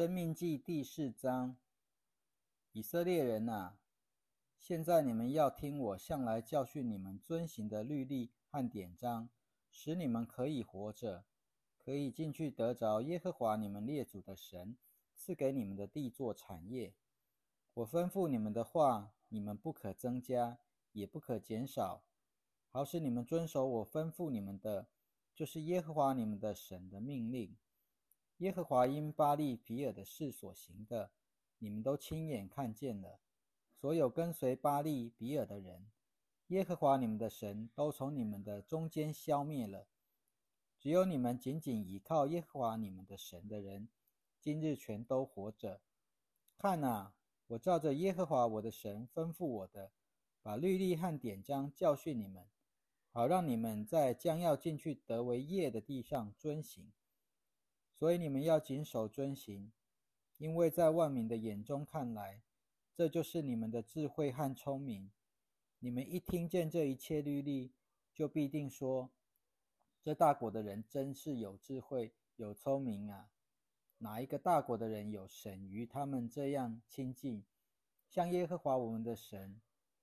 生命记第四章，以色列人啊，现在你们要听我向来教训你们遵行的律例和典章，使你们可以活着，可以进去得着耶和华你们列祖的神赐给你们的地做产业。我吩咐你们的话，你们不可增加，也不可减少，好使你们遵守我吩咐你们的，就是耶和华你们的神的命令。耶和华因巴利比尔的事所行的，你们都亲眼看见了。所有跟随巴利比尔的人，耶和华你们的神都从你们的中间消灭了。只有你们紧紧依靠耶和华你们的神的人，今日全都活着。看哪，我照着耶和华我的神吩咐我的，把律例和典章教训你们，好让你们在将要进去得为业的地上遵行。所以你们要谨守遵行，因为在万民的眼中看来，这就是你们的智慧和聪明。你们一听见这一切律例，就必定说：这大国的人真是有智慧、有聪明啊！哪一个大国的人有神与他们这样亲近，像耶和华我们的神，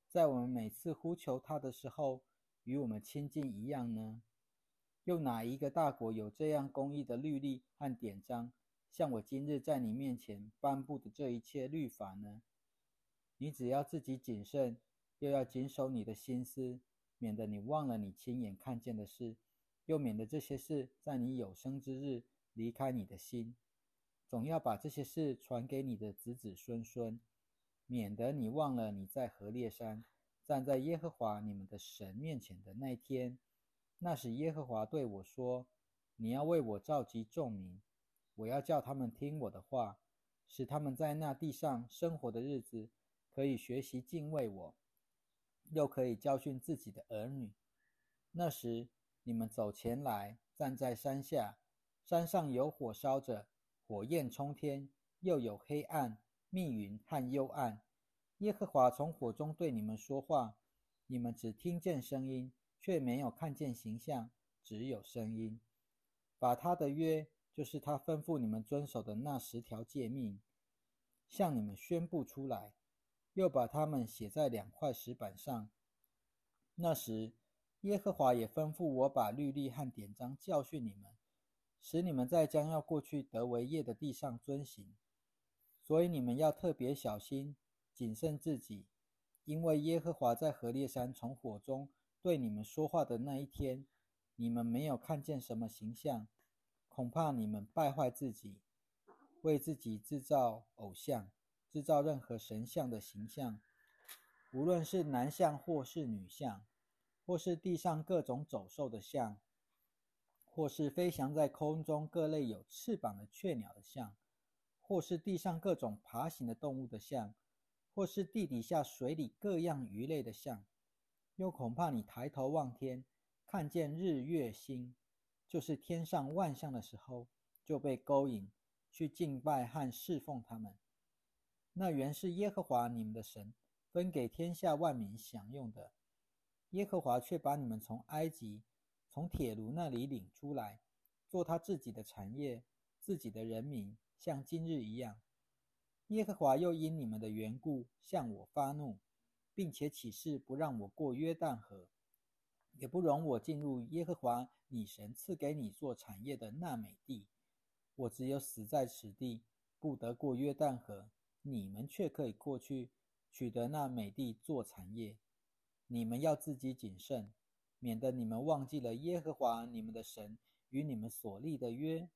在我们每次呼求他的时候，与我们亲近一样呢？又哪一个大国有这样公义的律例和典章，像我今日在你面前颁布的这一切律法呢？你只要自己谨慎，又要谨守你的心思，免得你忘了你亲眼看见的事，又免得这些事在你有生之日离开你的心。总要把这些事传给你的子子孙孙，免得你忘了你在何烈山站在耶和华你们的神面前的那天。那时，耶和华对我说：“你要为我召集众民，我要叫他们听我的话，使他们在那地上生活的日子，可以学习敬畏我，又可以教训自己的儿女。那时，你们走前来，站在山下，山上有火烧着，火焰冲天，又有黑暗、密云和幽暗。耶和华从火中对你们说话，你们只听见声音。”却没有看见形象，只有声音。把他的约，就是他吩咐你们遵守的那十条诫命，向你们宣布出来，又把他们写在两块石板上。那时，耶和华也吩咐我把律例和典章教训你们，使你们在将要过去得为业的地上遵行。所以你们要特别小心，谨慎自己，因为耶和华在何烈山从火中。对你们说话的那一天，你们没有看见什么形象，恐怕你们败坏自己，为自己制造偶像，制造任何神像的形象，无论是男像或是女像，或是地上各种走兽的像，或是飞翔在空中各类有翅膀的雀鸟的像，或是地上各种爬行的动物的像，或是地底下水里各样鱼类的像。又恐怕你抬头望天，看见日月星，就是天上万象的时候，就被勾引去敬拜和侍奉他们。那原是耶和华你们的神分给天下万民享用的。耶和华却把你们从埃及、从铁炉那里领出来，做他自己的产业、自己的人民，像今日一样。耶和华又因你们的缘故向我发怒。并且起誓不让我过约旦河，也不容我进入耶和华你神赐给你做产业的那美地。我只有死在此地，不得过约旦河。你们却可以过去取得那美地做产业。你们要自己谨慎，免得你们忘记了耶和华你们的神与你们所立的约，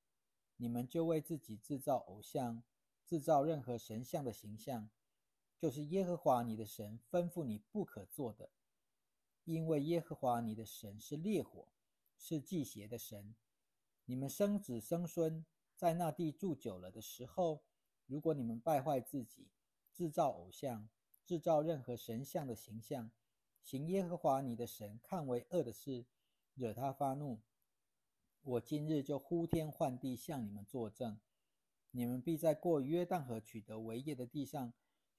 你们就为自己制造偶像，制造任何神像的形象。就是耶和华你的神吩咐你不可做的，因为耶和华你的神是烈火，是祭邪的神。你们生子生孙在那地住久了的时候，如果你们败坏自己，制造偶像，制造任何神像的形象，行耶和华你的神看为恶的事，惹他发怒，我今日就呼天唤地向你们作证，你们必在过约旦河取得为业的地上。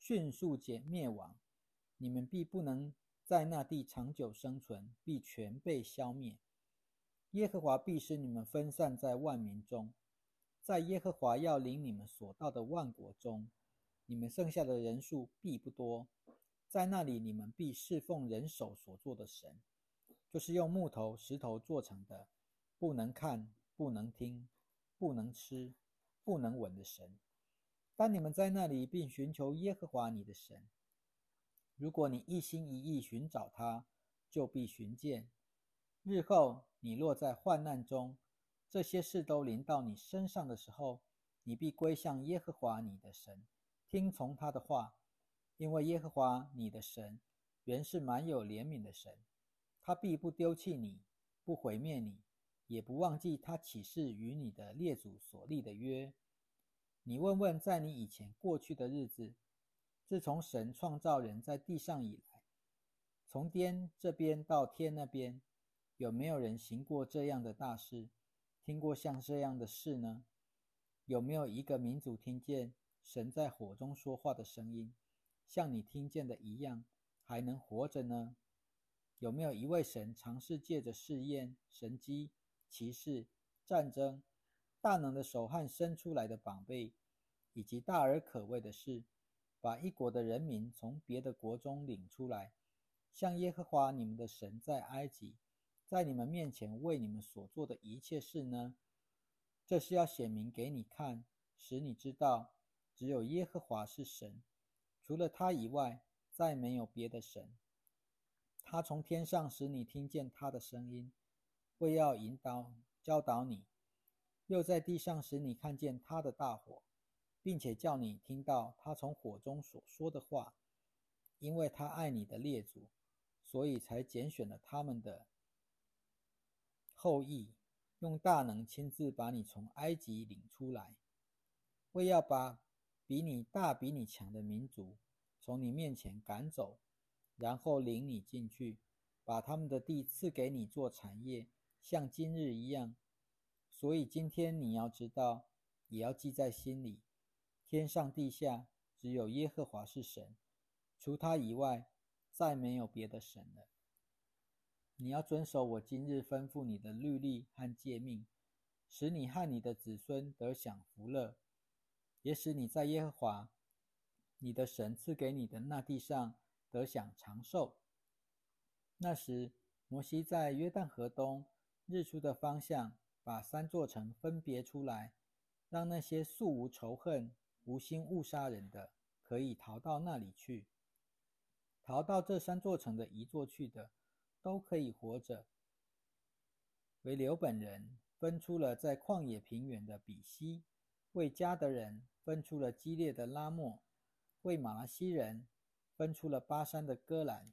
迅速减灭亡，你们必不能在那地长久生存，必全被消灭。耶和华必使你们分散在万民中，在耶和华要领你们所到的万国中，你们剩下的人数必不多。在那里，你们必侍奉人手所做的神，就是用木头、石头做成的，不能看、不能听、不能吃、不能闻的神。当你们在那里，并寻求耶和华你的神，如果你一心一意寻找他，就必寻见。日后你落在患难中，这些事都临到你身上的时候，你必归向耶和华你的神，听从他的话。因为耶和华你的神原是满有怜悯的神，他必不丢弃你，不毁灭你，也不忘记他起誓与你的列祖所立的约。你问问，在你以前过去的日子，自从神创造人在地上以来，从天这边到天那边，有没有人行过这样的大事，听过像这样的事呢？有没有一个民族听见神在火中说话的声音？像你听见的一样，还能活着呢？有没有一位神尝试借着试验、神机、骑士、战争、大能的手汗伸出来的宝贝，以及大而可畏的事，把一国的人民从别的国中领出来，像耶和华你们的神在埃及，在你们面前为你们所做的一切事呢？这是要显明给你看，使你知道，只有耶和华是神。除了他以外，再没有别的神。他从天上使你听见他的声音，为要引导、教导你；又在地上使你看见他的大火，并且叫你听到他从火中所说的话。因为他爱你的列祖，所以才拣选了他们的后裔，用大能亲自把你从埃及领出来，为要把。比你大、比你强的民族，从你面前赶走，然后领你进去，把他们的地赐给你做产业，像今日一样。所以今天你要知道，也要记在心里：天上地下，只有耶和华是神，除他以外，再没有别的神了。你要遵守我今日吩咐你的律例和诫命，使你和你的子孙得享福乐。也使你在耶和华你的神赐给你的那地上得享长寿。那时，摩西在约旦河东日出的方向，把三座城分别出来，让那些素无仇恨、无心误杀人的，可以逃到那里去。逃到这三座城的一座去的，都可以活着。为刘本人分出了在旷野平原的比西，为迦得人。分出了激烈的拉莫，为马拉西人分出了巴山的戈兰。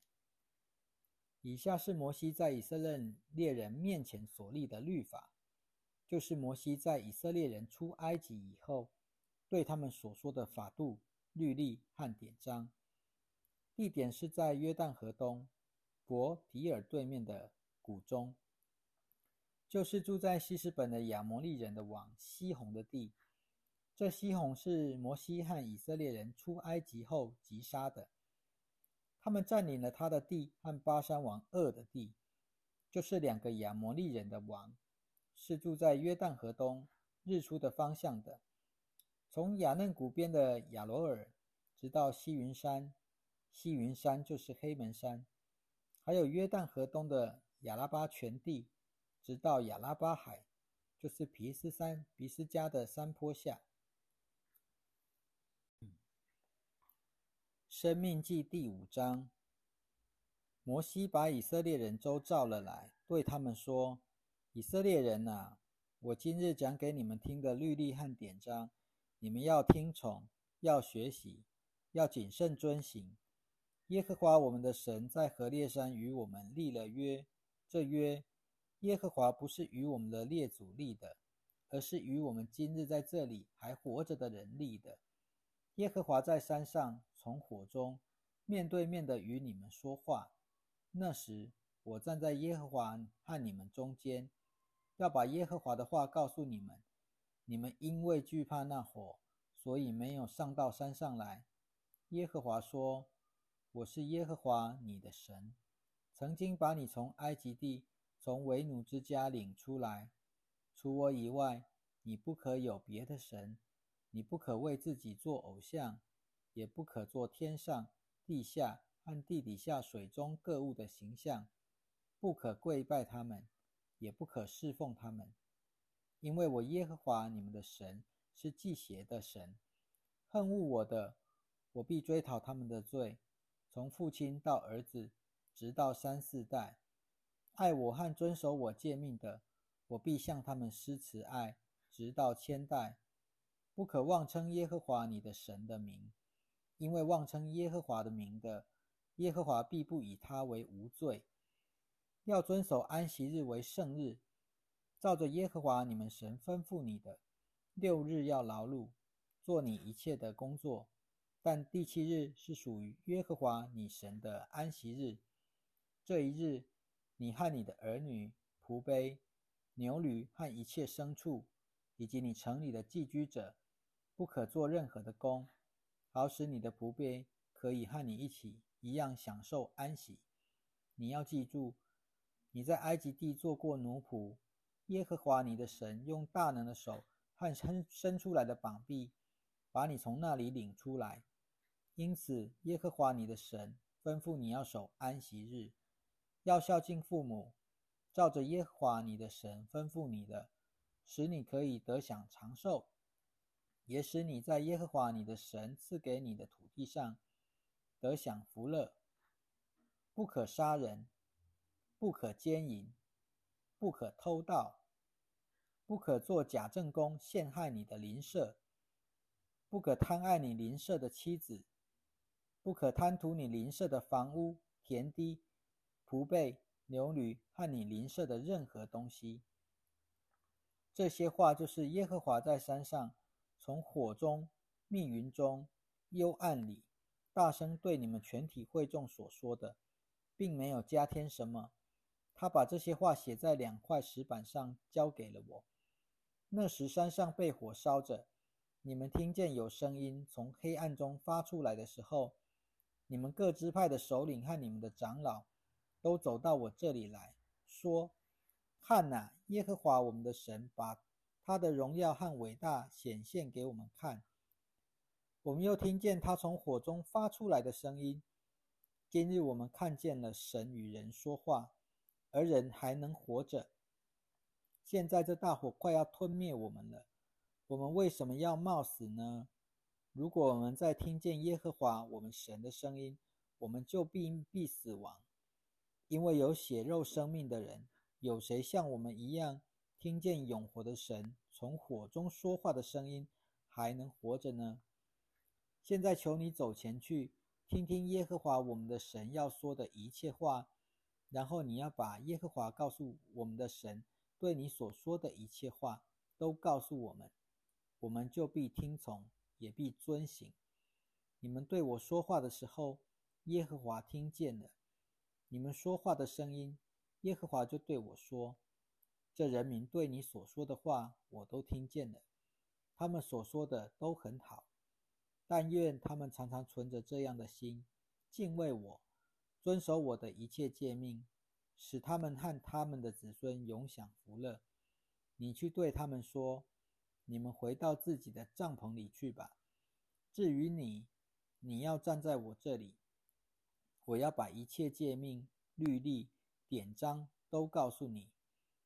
以下是摩西在以色列人面前所立的律法，就是摩西在以色列人出埃及以后，对他们所说的法度、律例和典章。地点是在约旦河东伯迪尔对面的谷中，就是住在西施本的亚摩利人的王西宏的地。这西宏是摩西和以色列人出埃及后击杀的。他们占领了他的地和巴山王恶的地，就是两个亚摩利人的王，是住在约旦河东日出的方向的。从雅嫩谷边的亚罗尔，直到西云山，西云山就是黑门山，还有约旦河东的亚拉巴全地，直到亚拉巴海，就是皮斯山皮斯加的山坡下。生命记第五章，摩西把以色列人都召了来，对他们说：“以色列人啊，我今日讲给你们听的律例和典章，你们要听从，要学习，要谨慎遵行。耶和华我们的神在何烈山与我们立了约，这约，耶和华不是与我们的列祖立的，而是与我们今日在这里还活着的人立的。耶和华在山上。”从火中面对面的与你们说话，那时我站在耶和华和你们中间，要把耶和华的话告诉你们。你们因为惧怕那火，所以没有上到山上来。耶和华说：“我是耶和华你的神，曾经把你从埃及地、从为奴之家领出来。除我以外，你不可有别的神，你不可为自己做偶像，也不可做天上、地下和地底下水中各物的形象，不可跪拜他们，也不可侍奉他们。因为我耶和华你们的神是祭邪的神，恨恶我的，我必追讨他们的罪，从父亲到儿子，直到三四代；爱我和遵守我诫命的，我必向他们施慈爱。直到千代，不可妄称耶和华你的神的名，因为妄称耶和华的名的，耶和华必不以他为无罪。要遵守安息日为圣日，照着耶和华你们神吩咐你的，六日要劳碌，做你一切的工作，但第七日是属于耶和华你神的安息日。这一日，你和你的儿女、仆婢、牛驴和一切牲畜。以及你城里的寄居者，不可做任何的工，好使你的仆婢可以和你一起一样享受安息。你要记住，你在埃及地做过奴仆，耶和华你的神用大能的手和伸伸出来的膀臂，把你从那里领出来。因此，耶和华你的神吩咐你要守安息日，要孝敬父母，照着耶和华你的神吩咐你的。使你可以得享长寿，也使你在耶和华你的神赐给你的土地上得享福乐。不可杀人，不可奸淫，不可偷盗，不可做假正宫陷害你的邻舍，不可贪爱你邻舍的妻子，不可贪图你邻舍的房屋、田地、仆婢、牛驴和你邻舍的任何东西。这些话就是耶和华在山上，从火中、密云中、幽暗里，大声对你们全体会众所说的，并没有加添什么。他把这些话写在两块石板上，交给了我。那时山上被火烧着，你们听见有声音从黑暗中发出来的时候，你们各支派的首领和你们的长老，都走到我这里来说。看呐，耶和华我们的神把他的荣耀和伟大显现给我们看。我们又听见他从火中发出来的声音。今日我们看见了神与人说话，而人还能活着。现在这大火快要吞灭我们了，我们为什么要冒死呢？如果我们在听见耶和华我们神的声音，我们就必必死亡，因为有血肉生命的人。有谁像我们一样听见永活的神从火中说话的声音，还能活着呢？现在求你走前去，听听耶和华我们的神要说的一切话，然后你要把耶和华告诉我们的神对你所说的一切话都告诉我们，我们就必听从，也必遵行。你们对我说话的时候，耶和华听见了，你们说话的声音。耶和华就对我说：“这人民对你所说的话，我都听见了。他们所说的都很好，但愿他们常常存着这样的心，敬畏我，遵守我的一切诫命，使他们和他们的子孙永享福乐。你去对他们说：你们回到自己的帐篷里去吧。至于你，你要站在我这里，我要把一切诫命、律例。”典章都告诉你，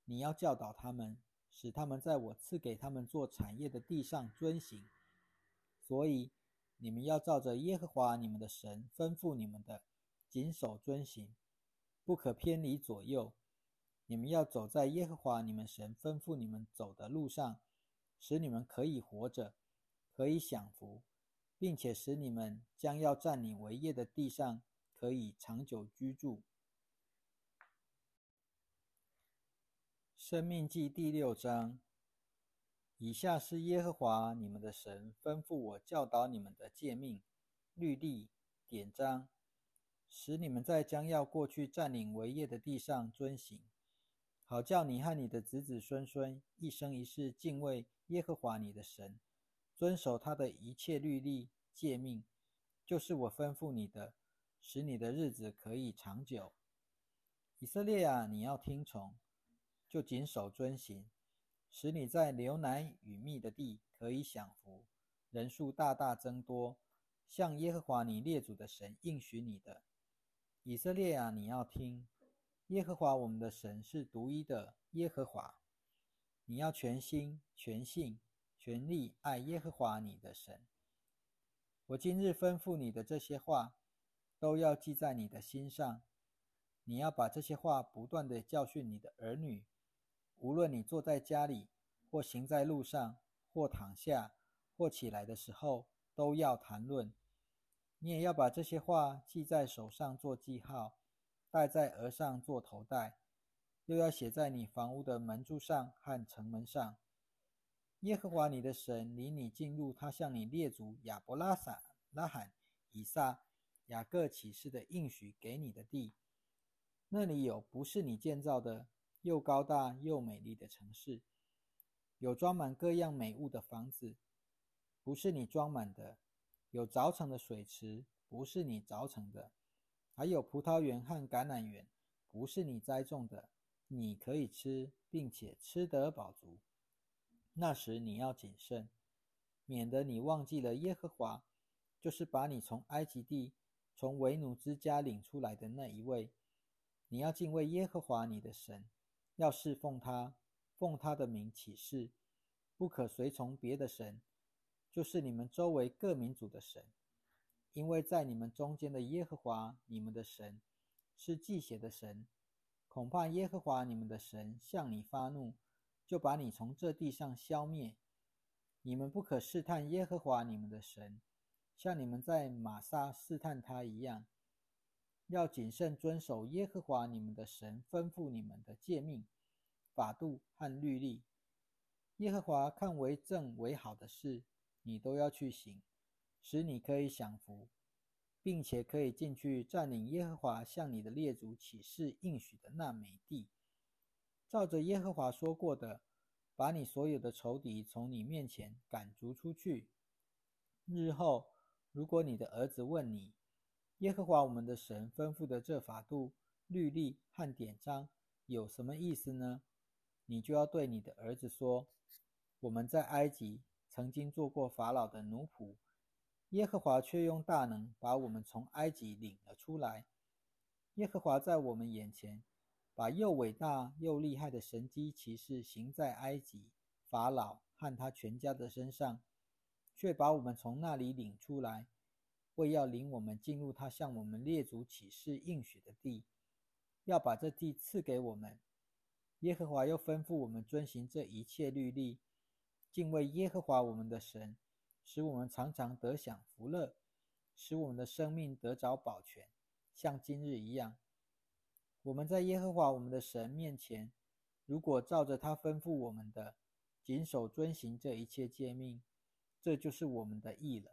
你要教导他们，使他们在我赐给他们做产业的地上遵行。所以你们要照着耶和华你们的神吩咐你们的，谨守遵行，不可偏离左右。你们要走在耶和华你们神吩咐你们走的路上，使你们可以活着，可以享福，并且使你们将要占领为业的地上可以长久居住。生命记第六章。以下是耶和华你们的神吩咐我教导你们的诫命、律例、典章，使你们在将要过去占领为业的地上遵行，好叫你和你的子子孙孙一生一世敬畏耶和华你的神，遵守他的一切律例、诫命，就是我吩咐你的，使你的日子可以长久。以色列啊，你要听从。就谨守遵行，使你在流奶与蜜的地可以享福，人数大大增多，像耶和华你列祖的神应许你的。以色列啊，你要听，耶和华我们的神是独一的耶和华，你要全心、全性、全力爱耶和华你的神。我今日吩咐你的这些话，都要记在你的心上。你要把这些话不断的教训你的儿女。无论你坐在家里，或行在路上，或躺下，或起来的时候，都要谈论。你也要把这些话记在手上做记号，戴在额上做头带，又要写在你房屋的门柱上和城门上。耶和华你的神领你进入他向你列祖亚伯拉撒、拉罕、以撒、雅各启示的应许给你的地，那里有不是你建造的。又高大又美丽的城市，有装满各样美物的房子，不是你装满的；有凿成的水池，不是你凿成的；还有葡萄园和橄榄园，不是你栽种的。你可以吃，并且吃得饱足。那时你要谨慎，免得你忘记了耶和华，就是把你从埃及地、从为奴之家领出来的那一位。你要敬畏耶和华你的神。要侍奉他，奉他的名起誓，不可随从别的神，就是你们周围各民族的神，因为在你们中间的耶和华你们的神是祭血的神，恐怕耶和华你们的神向你发怒，就把你从这地上消灭。你们不可试探耶和华你们的神，像你们在玛撒试探他一样。要谨慎遵守耶和华你们的神吩咐你们的诫命、法度和律例。耶和华看为正为好的事，你都要去行，使你可以享福，并且可以进去占领耶和华向你的列祖起誓应许的那美地。照着耶和华说过的，把你所有的仇敌从你面前赶逐出去。日后，如果你的儿子问你，耶和华我们的神吩咐的这法度、律例和典章有什么意思呢？你就要对你的儿子说：我们在埃及曾经做过法老的奴仆，耶和华却用大能把我们从埃及领了出来。耶和华在我们眼前，把又伟大又厉害的神机骑士行在埃及法老和他全家的身上，却把我们从那里领出来。为要领我们进入他向我们列祖起誓应许的地，要把这地赐给我们。耶和华又吩咐我们遵行这一切律例，敬畏耶和华我们的神，使我们常常得享福乐，使我们的生命得着保全，像今日一样。我们在耶和华我们的神面前，如果照着他吩咐我们的，谨守遵行这一切诫命，这就是我们的义了。